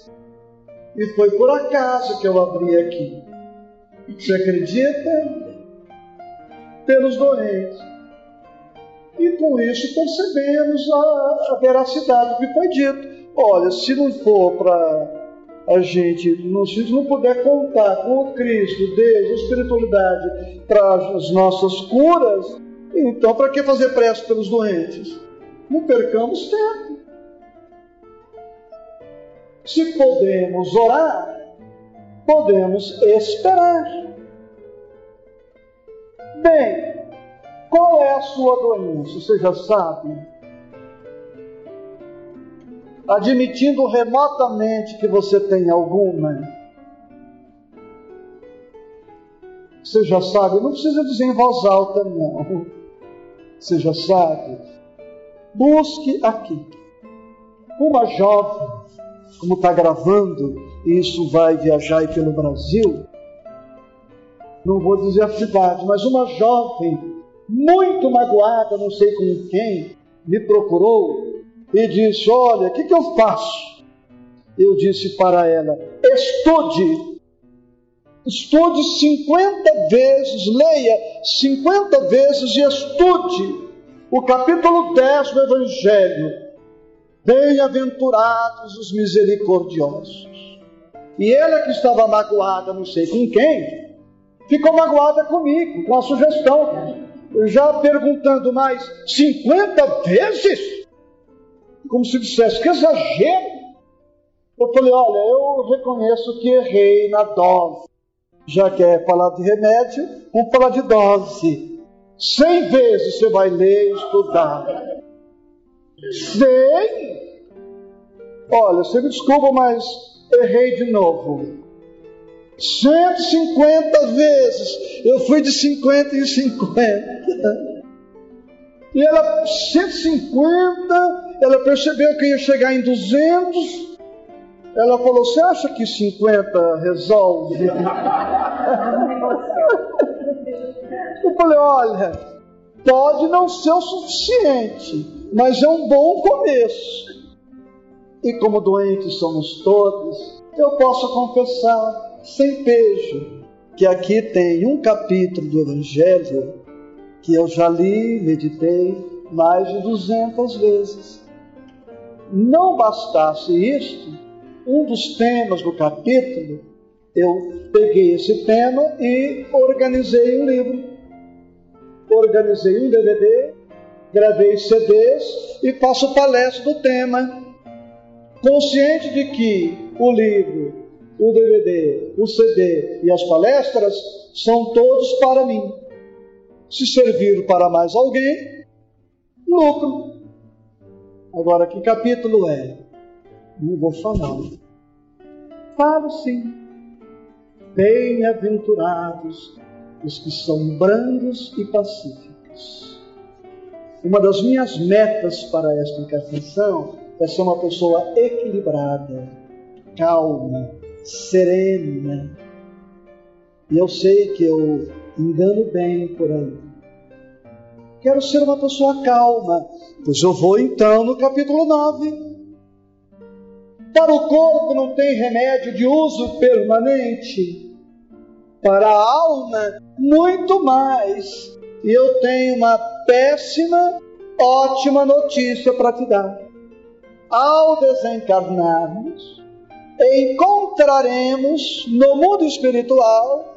E foi por acaso que eu abri aqui. Você acredita? Pelos doentes e com isso percebemos a, a veracidade do que foi dito. Olha, se não for para a gente, não, se não puder contar com o Cristo, Deus, a espiritualidade para as nossas curas, então para que fazer prece pelos doentes? Não percamos tempo. Se podemos orar, podemos esperar. Bem, qual é a sua doença? Você já sabe? Admitindo remotamente que você tem alguma, você já sabe, não precisa dizer em voz alta, não. Você já sabe. Busque aqui. Uma jovem, como está gravando, e isso vai viajar pelo Brasil, não vou dizer a cidade, mas uma jovem muito magoada, não sei com quem, me procurou e disse: Olha, o que, que eu faço? Eu disse para ela: Estude. Estude 50 vezes, leia 50 vezes e estude o capítulo 10 do Evangelho. Bem-aventurados os misericordiosos. E ela que estava magoada, não sei com quem, ficou magoada comigo, com a sugestão já perguntando mais 50 vezes? Como se dissesse, que exagero! Eu falei, olha, eu reconheço que errei na dose. Já que é falar de remédio, vamos falar de dose. Cem vezes você vai ler e estudar. Cem? Olha, você me desculpa, mas errei de novo. 150 vezes. Eu fui de 50 em 50. E ela, 150, ela percebeu que ia chegar em 200. Ela falou: Você acha que 50 resolve? Eu falei: Olha, pode não ser o suficiente, mas é um bom começo. E como doentes somos todos, eu posso confessar sem pejo, que aqui tem um capítulo do Evangelho que eu já li, meditei mais de 200 vezes. Não bastasse isto, um dos temas do capítulo, eu peguei esse tema e organizei um livro. Organizei um DVD, gravei CDs e faço palestra do tema. Consciente de que o livro o DVD, o CD e as palestras são todos para mim. Se servir para mais alguém, lucro. Agora, que capítulo é? Não vou falar. Falo sim. Bem-aventurados os que são brandos e pacíficos. Uma das minhas metas para esta encarnação é ser uma pessoa equilibrada, calma, serena. E eu sei que eu engano bem por aí. Quero ser uma pessoa calma, pois eu vou então no capítulo 9. Para o corpo não tem remédio de uso permanente, para a alma, muito mais. E eu tenho uma péssima, ótima notícia para te dar. Ao desencarnarmos, encontraremos no mundo espiritual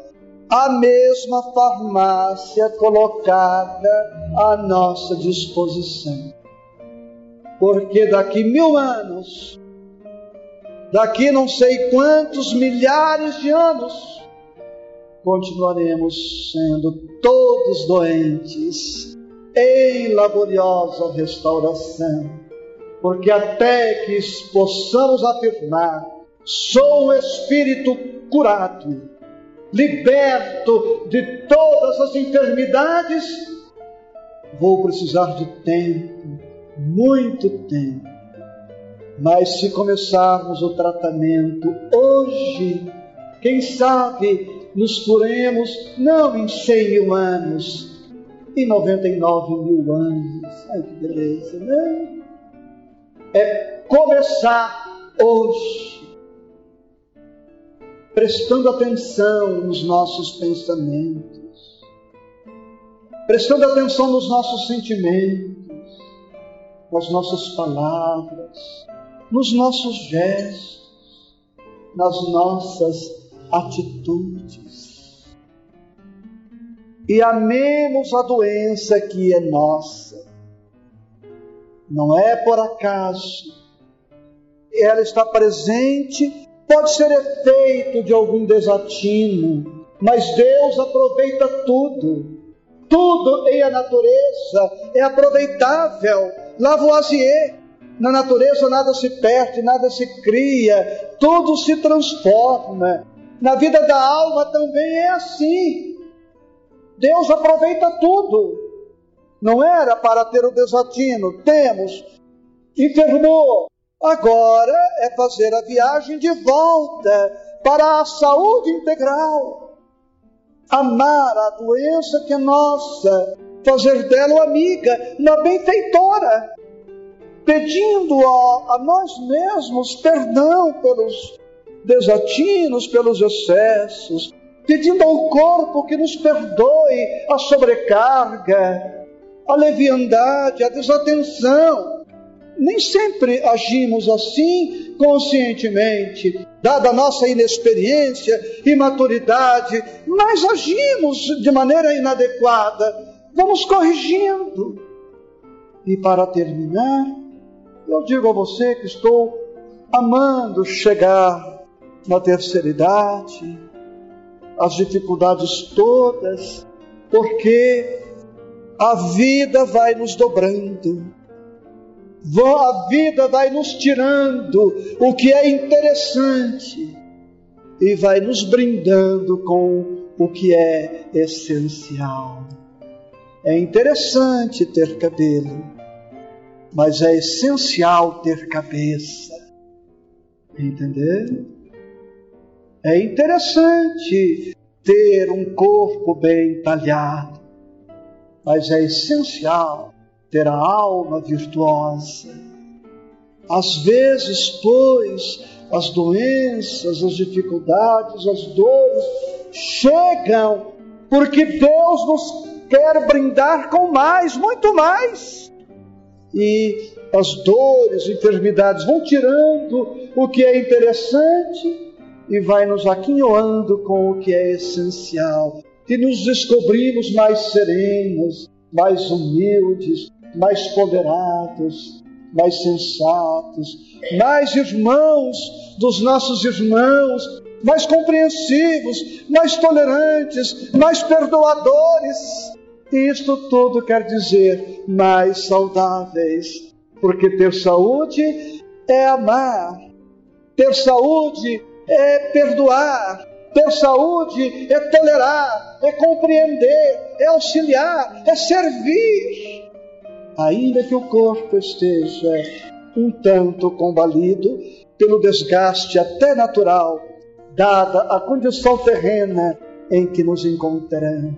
a mesma farmácia colocada à nossa disposição. Porque daqui mil anos, daqui não sei quantos milhares de anos, continuaremos sendo todos doentes em laboriosa restauração, porque até que possamos afirmar, sou o espírito curado, liberto de todas as enfermidades, vou precisar de tempo, muito tempo. Mas se começarmos o tratamento hoje, quem sabe nos curemos não em 100 mil anos, em 99 mil anos. Ai que beleza, né? É começar hoje, prestando atenção nos nossos pensamentos, prestando atenção nos nossos sentimentos, nas nossas palavras, nos nossos gestos, nas nossas atitudes. E amemos a doença que é nossa. Não é por acaso. Ela está presente, pode ser efeito de algum desatino, mas Deus aproveita tudo. Tudo em a natureza é aproveitável. Lavoisier, na natureza nada se perde, nada se cria, tudo se transforma. Na vida da alma também é assim. Deus aproveita tudo. Não era para ter o desatino, temos, enfermou. Agora é fazer a viagem de volta para a saúde integral. Amar a doença que é nossa, fazer dela amiga, uma benfeitora, pedindo a, a nós mesmos perdão pelos desatinos, pelos excessos, pedindo ao corpo que nos perdoe a sobrecarga, a leviandade, a desatenção. Nem sempre agimos assim conscientemente, dada a nossa inexperiência e maturidade, mas agimos de maneira inadequada. Vamos corrigindo. E para terminar, eu digo a você que estou amando chegar na terceira idade, as dificuldades todas, porque a vida vai nos dobrando, a vida vai nos tirando o que é interessante e vai nos brindando com o que é essencial. É interessante ter cabelo, mas é essencial ter cabeça. Entendeu? É interessante ter um corpo bem talhado, mas é essencial ter a alma virtuosa. Às vezes, pois, as doenças, as dificuldades, as dores chegam porque Deus nos quer brindar com mais, muito mais. E as dores, enfermidades vão tirando o que é interessante e vai nos aquinhoando com o que é essencial. E nos descobrimos mais serenos, mais humildes, mais ponderados, mais sensatos, mais irmãos dos nossos irmãos, mais compreensivos, mais tolerantes, mais perdoadores. E isto tudo quer dizer mais saudáveis, porque ter saúde é amar, ter saúde é perdoar, ter saúde é tolerar, é compreender, é auxiliar, é servir. Ainda que o corpo esteja um tanto combalido pelo desgaste até natural, dada a condição terrena em que nos encontramos.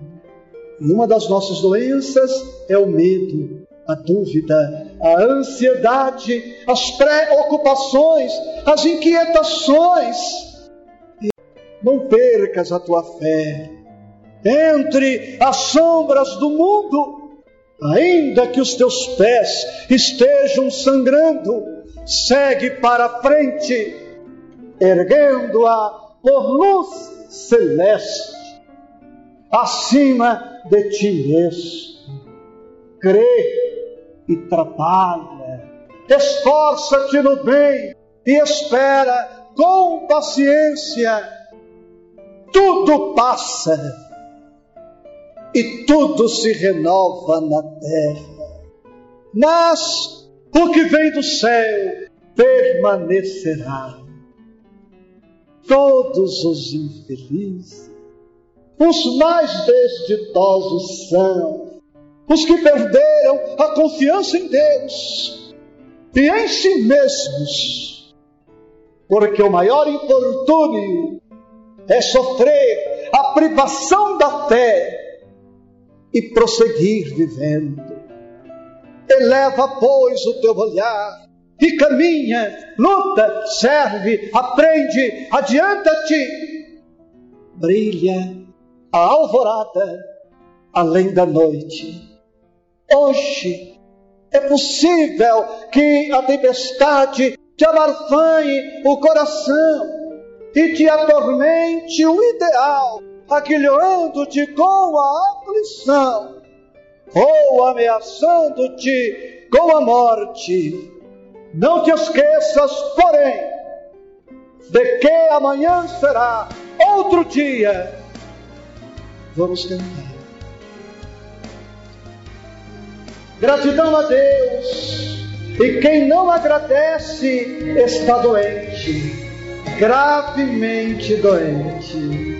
E uma das nossas doenças é o medo, a dúvida, a ansiedade, as preocupações, as inquietações. Não percas a tua fé. Entre as sombras do mundo, ainda que os teus pés estejam sangrando, segue para frente, erguendo-a por luz celeste, acima de ti mesmo. Crê e trabalha, esforça-te no bem e espera com paciência. Tudo passa e tudo se renova na terra. Mas o que vem do céu permanecerá. Todos os infelizes, os mais desditosos são os que perderam a confiança em Deus e em si mesmos, porque o maior infortúnio é sofrer a privação da fé e prosseguir vivendo. Eleva, pois, o teu olhar e caminha, luta, serve, aprende, adianta-te. Brilha a alvorada além da noite. Hoje é possível que a tempestade te amarfanhe o coração e te atormente o ideal aguilhando-te com a aflição, ou ameaçando-te com a morte. Não te esqueças, porém, de que amanhã será outro dia. Vamos cantar. Gratidão a Deus. E quem não agradece está doente, gravemente doente.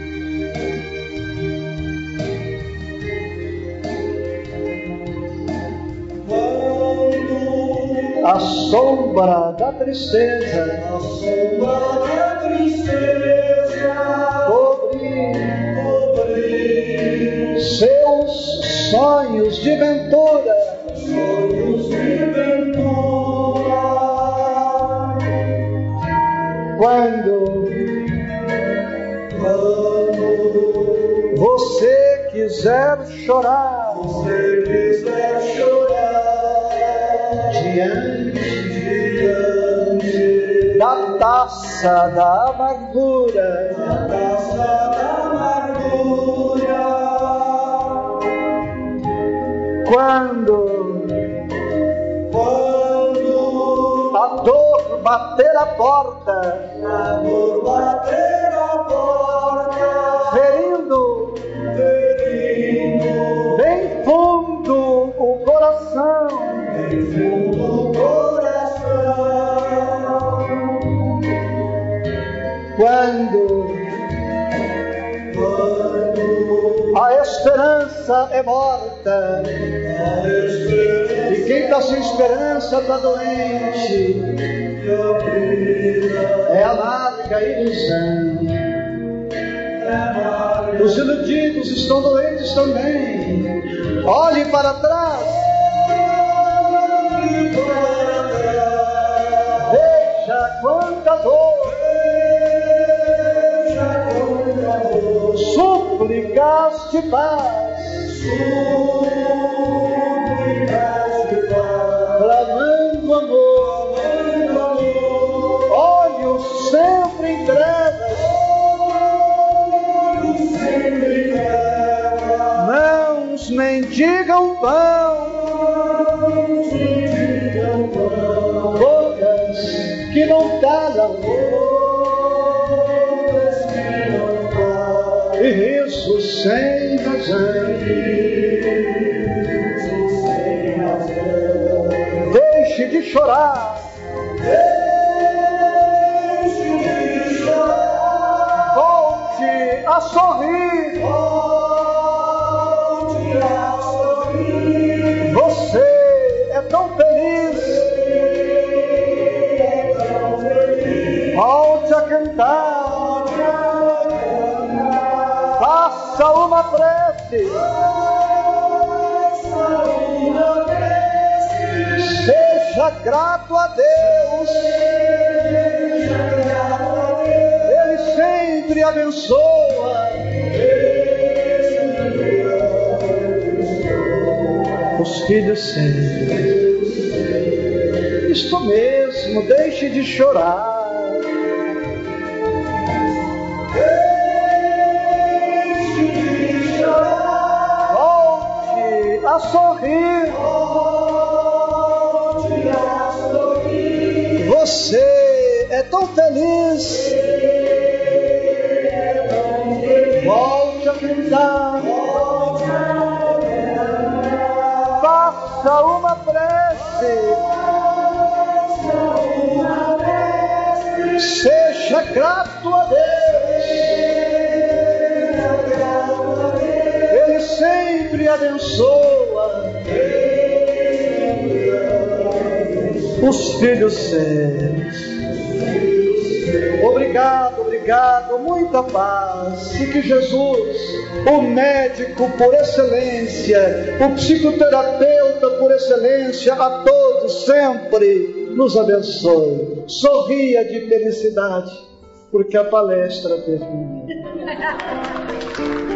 a sombra da tristeza, a sombra da tristeza, cobrir, seus sonhos de ventura. Quando Quando você quiser chorar você quiser chorar diante diante da taça da amargura, da taça da amargura, quando bater a porta, a dor bater a porta, ferindo ferindo bem fundo o coração. em fundo o coração. Quando a esperança é morta a esperança e quem está sem esperança está doente, é amarga ilusão. é amarga, Os iludidos estão doentes também. Olhe para trás, veja quanta dor, de paz, súplicas pão, bocas que não calam, bocas que sem razão. Deixe de chorar. Volte a sorrir. Tão feliz. Volte a cantar. Faça uma prece. Seja grato a Deus. Ele sempre abençoa. Os filhos sempre. Isto mesmo, deixe de chorar. Volte a sorrir. Você é tão feliz. Os filhos seus. Obrigado, obrigado, muita paz. E que Jesus, o médico por excelência, o psicoterapeuta por excelência, a todos sempre nos abençoe. Sorria de felicidade, porque a palestra termina.